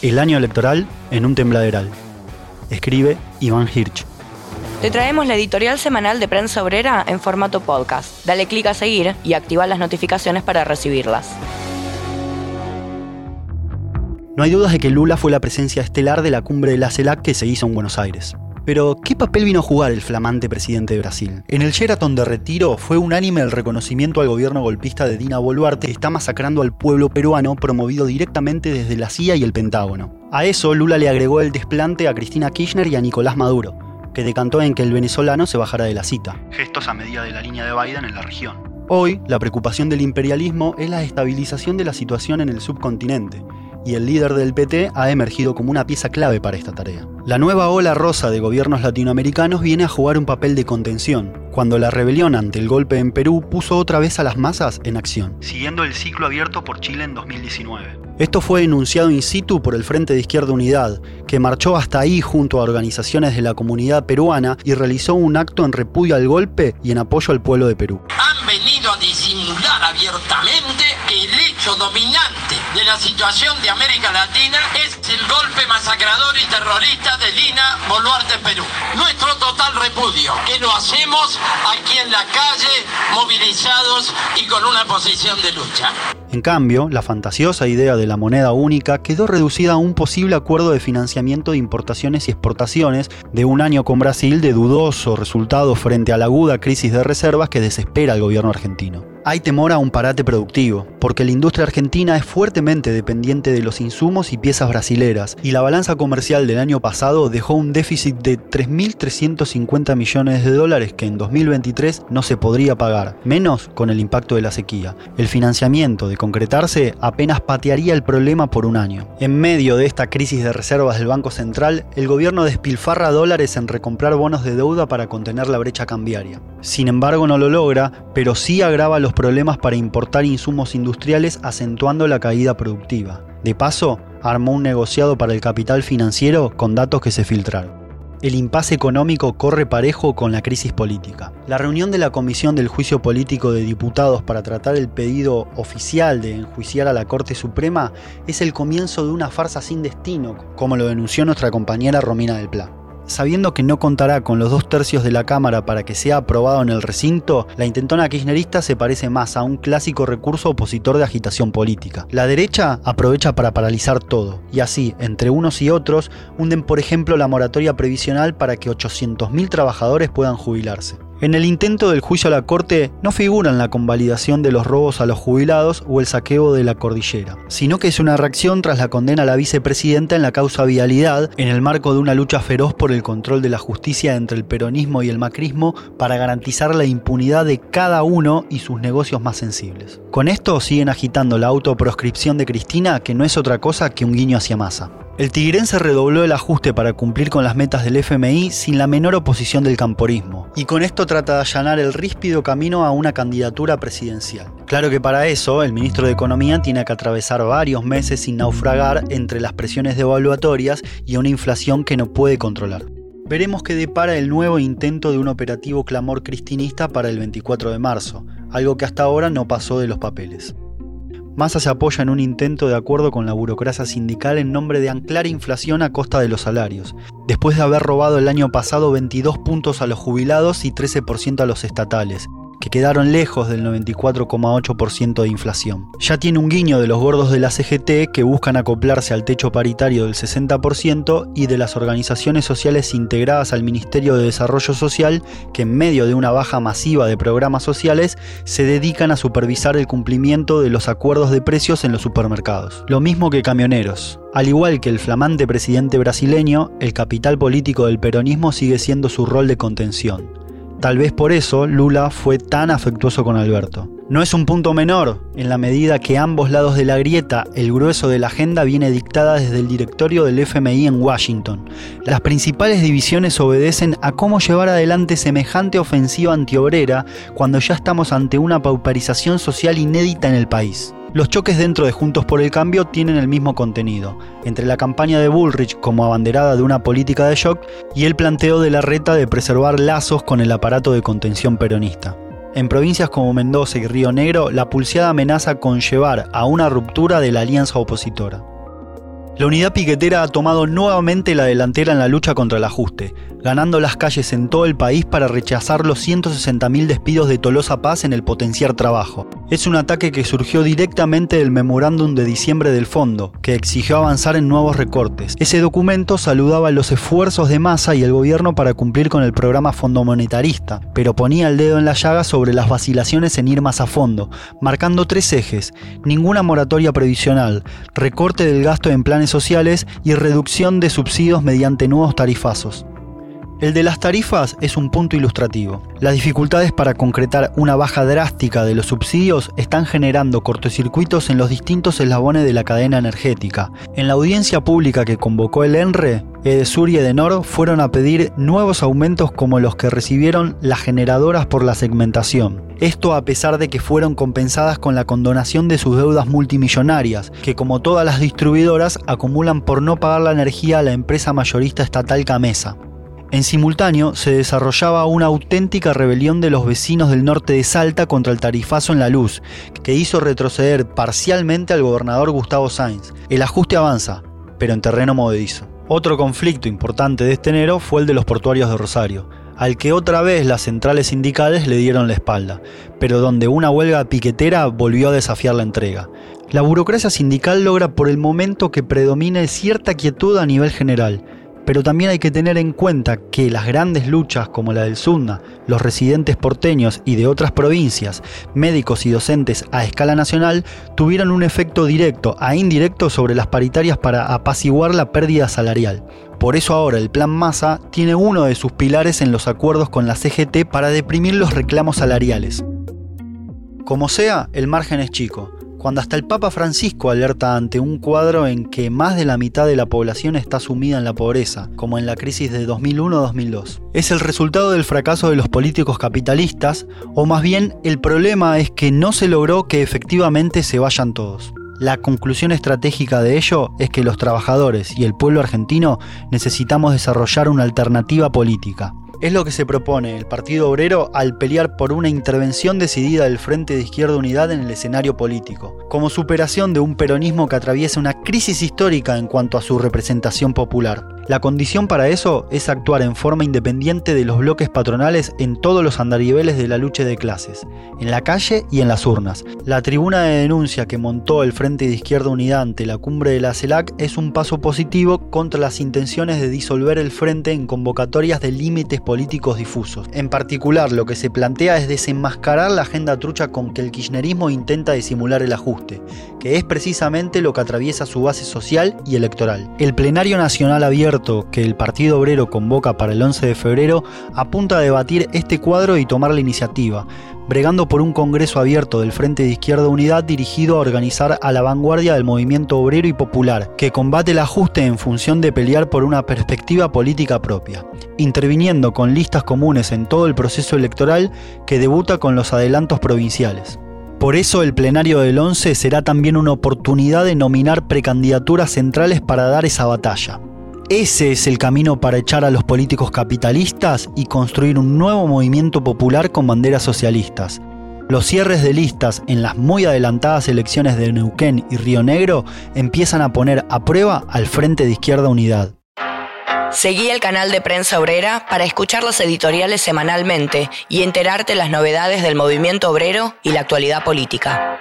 El año electoral en un tembladeral. Escribe Iván Hirsch. Te traemos la editorial semanal de Prensa Obrera en formato podcast. Dale clic a seguir y activa las notificaciones para recibirlas. No hay dudas de que Lula fue la presencia estelar de la cumbre de la CELAC que se hizo en Buenos Aires. Pero, ¿qué papel vino a jugar el flamante presidente de Brasil? En el Sheraton de retiro fue unánime el reconocimiento al gobierno golpista de Dina Boluarte que está masacrando al pueblo peruano promovido directamente desde la CIA y el Pentágono. A eso Lula le agregó el desplante a Cristina Kirchner y a Nicolás Maduro, que decantó en que el venezolano se bajara de la cita. Gestos a medida de la línea de Biden en la región. Hoy, la preocupación del imperialismo es la estabilización de la situación en el subcontinente, y el líder del PT ha emergido como una pieza clave para esta tarea. La nueva ola rosa de gobiernos latinoamericanos viene a jugar un papel de contención, cuando la rebelión ante el golpe en Perú puso otra vez a las masas en acción, siguiendo el ciclo abierto por Chile en 2019. Esto fue enunciado in situ por el Frente de Izquierda Unidad, que marchó hasta ahí junto a organizaciones de la comunidad peruana y realizó un acto en repudio al golpe y en apoyo al pueblo de Perú. Han venido a disimular abiertamente el hecho dominante de la situación de América Latina es el golpe masacrador y terrorista de Dina Boluarte Perú. Nuestro total repudio, que lo hacemos aquí en la calle, movilizados y con una posición de lucha. En cambio, la fantasiosa idea de la moneda única quedó reducida a un posible acuerdo de financiamiento de importaciones y exportaciones de un año con Brasil de dudoso resultado frente a la aguda crisis de reservas que desespera al gobierno argentino hay temor a un parate productivo, porque la industria argentina es fuertemente dependiente de los insumos y piezas brasileras, y la balanza comercial del año pasado dejó un déficit de 3.350 millones de dólares que en 2023 no se podría pagar, menos con el impacto de la sequía. El financiamiento, de concretarse, apenas patearía el problema por un año. En medio de esta crisis de reservas del Banco Central, el gobierno despilfarra dólares en recomprar bonos de deuda para contener la brecha cambiaria. Sin embargo, no lo logra, pero sí agrava los problemas para importar insumos industriales acentuando la caída productiva. De paso, armó un negociado para el capital financiero con datos que se filtraron. El impasse económico corre parejo con la crisis política. La reunión de la Comisión del Juicio Político de Diputados para tratar el pedido oficial de enjuiciar a la Corte Suprema es el comienzo de una farsa sin destino, como lo denunció nuestra compañera Romina del Pla. Sabiendo que no contará con los dos tercios de la Cámara para que sea aprobado en el recinto, la intentona kirchnerista se parece más a un clásico recurso opositor de agitación política. La derecha aprovecha para paralizar todo, y así, entre unos y otros, hunden por ejemplo la moratoria previsional para que 800.000 trabajadores puedan jubilarse. En el intento del juicio a la Corte no figuran la convalidación de los robos a los jubilados o el saqueo de la cordillera, sino que es una reacción tras la condena a la vicepresidenta en la causa vialidad en el marco de una lucha feroz por el control de la justicia entre el peronismo y el macrismo para garantizar la impunidad de cada uno y sus negocios más sensibles. Con esto siguen agitando la autoproscripción de Cristina, que no es otra cosa que un guiño hacia masa. El tigrense redobló el ajuste para cumplir con las metas del FMI sin la menor oposición del camporismo, y con esto trata de allanar el ríspido camino a una candidatura presidencial. Claro que para eso el ministro de Economía tiene que atravesar varios meses sin naufragar entre las presiones devaluatorias y una inflación que no puede controlar. Veremos qué depara el nuevo intento de un operativo clamor cristinista para el 24 de marzo, algo que hasta ahora no pasó de los papeles. Massa se apoya en un intento de acuerdo con la burocracia sindical en nombre de anclar inflación a costa de los salarios, después de haber robado el año pasado 22 puntos a los jubilados y 13% a los estatales, que quedaron lejos del 94,8% de inflación. Ya tiene un guiño de los gordos de la CGT que buscan acoplarse al techo paritario del 60% y de las organizaciones sociales integradas al Ministerio de Desarrollo Social que en medio de una baja masiva de programas sociales se dedican a supervisar el cumplimiento de los acuerdos de precios en los supermercados. Lo mismo que camioneros. Al igual que el flamante presidente brasileño, el capital político del peronismo sigue siendo su rol de contención. Tal vez por eso Lula fue tan afectuoso con Alberto. No es un punto menor, en la medida que ambos lados de la grieta, el grueso de la agenda viene dictada desde el directorio del FMI en Washington. Las principales divisiones obedecen a cómo llevar adelante semejante ofensiva antiobrera cuando ya estamos ante una pauperización social inédita en el país. Los choques dentro de Juntos por el Cambio tienen el mismo contenido, entre la campaña de Bullrich como abanderada de una política de shock y el planteo de la reta de preservar lazos con el aparato de contención peronista. En provincias como Mendoza y Río Negro, la pulseada amenaza con llevar a una ruptura de la alianza opositora. La unidad piquetera ha tomado nuevamente la delantera en la lucha contra el ajuste, ganando las calles en todo el país para rechazar los 160.000 despidos de Tolosa Paz en el potenciar trabajo. Es un ataque que surgió directamente del memorándum de diciembre del fondo, que exigió avanzar en nuevos recortes. Ese documento saludaba los esfuerzos de Massa y el gobierno para cumplir con el programa fondo monetarista, pero ponía el dedo en la llaga sobre las vacilaciones en ir más a fondo, marcando tres ejes, ninguna moratoria previsional, recorte del gasto en planes sociales y reducción de subsidios mediante nuevos tarifazos. El de las tarifas es un punto ilustrativo. Las dificultades para concretar una baja drástica de los subsidios están generando cortocircuitos en los distintos eslabones de la cadena energética. En la audiencia pública que convocó el ENRE, Edesur y Edenor fueron a pedir nuevos aumentos como los que recibieron las generadoras por la segmentación. Esto a pesar de que fueron compensadas con la condonación de sus deudas multimillonarias, que como todas las distribuidoras acumulan por no pagar la energía a la empresa mayorista estatal Camesa. En simultáneo, se desarrollaba una auténtica rebelión de los vecinos del norte de Salta contra el tarifazo en la luz, que hizo retroceder parcialmente al gobernador Gustavo Sainz. El ajuste avanza, pero en terreno movedizo. Otro conflicto importante de este enero fue el de los portuarios de Rosario, al que otra vez las centrales sindicales le dieron la espalda, pero donde una huelga piquetera volvió a desafiar la entrega. La burocracia sindical logra por el momento que predomine cierta quietud a nivel general, pero también hay que tener en cuenta que las grandes luchas como la del Sunda, los residentes porteños y de otras provincias, médicos y docentes a escala nacional, tuvieron un efecto directo a indirecto sobre las paritarias para apaciguar la pérdida salarial. Por eso ahora el Plan Massa tiene uno de sus pilares en los acuerdos con la CGT para deprimir los reclamos salariales. Como sea, el margen es chico, cuando hasta el Papa Francisco alerta ante un cuadro en que más de la mitad de la población está sumida en la pobreza, como en la crisis de 2001-2002. Es el resultado del fracaso de los políticos capitalistas, o más bien el problema es que no se logró que efectivamente se vayan todos. La conclusión estratégica de ello es que los trabajadores y el pueblo argentino necesitamos desarrollar una alternativa política. Es lo que se propone el Partido Obrero al pelear por una intervención decidida del Frente de Izquierda Unidad en el escenario político, como superación de un peronismo que atraviesa una crisis histórica en cuanto a su representación popular. La condición para eso es actuar en forma independiente de los bloques patronales en todos los andariveles de la lucha de clases, en la calle y en las urnas. La tribuna de denuncia que montó el Frente de Izquierda Unidad ante la cumbre de la CELAC es un paso positivo contra las intenciones de disolver el Frente en convocatorias de límites políticos difusos. En particular, lo que se plantea es desenmascarar la agenda trucha con que el kirchnerismo intenta disimular el ajuste, que es precisamente lo que atraviesa su base social y electoral. El plenario nacional abierto que el Partido Obrero convoca para el 11 de febrero apunta a debatir este cuadro y tomar la iniciativa, bregando por un Congreso abierto del Frente de Izquierda Unidad dirigido a organizar a la vanguardia del movimiento obrero y popular, que combate el ajuste en función de pelear por una perspectiva política propia, interviniendo con listas comunes en todo el proceso electoral que debuta con los adelantos provinciales. Por eso el plenario del 11 será también una oportunidad de nominar precandidaturas centrales para dar esa batalla. Ese es el camino para echar a los políticos capitalistas y construir un nuevo movimiento popular con banderas socialistas. Los cierres de listas en las muy adelantadas elecciones de Neuquén y Río Negro empiezan a poner a prueba al Frente de Izquierda Unidad. Seguí el canal de Prensa Obrera para escuchar los editoriales semanalmente y enterarte las novedades del movimiento obrero y la actualidad política.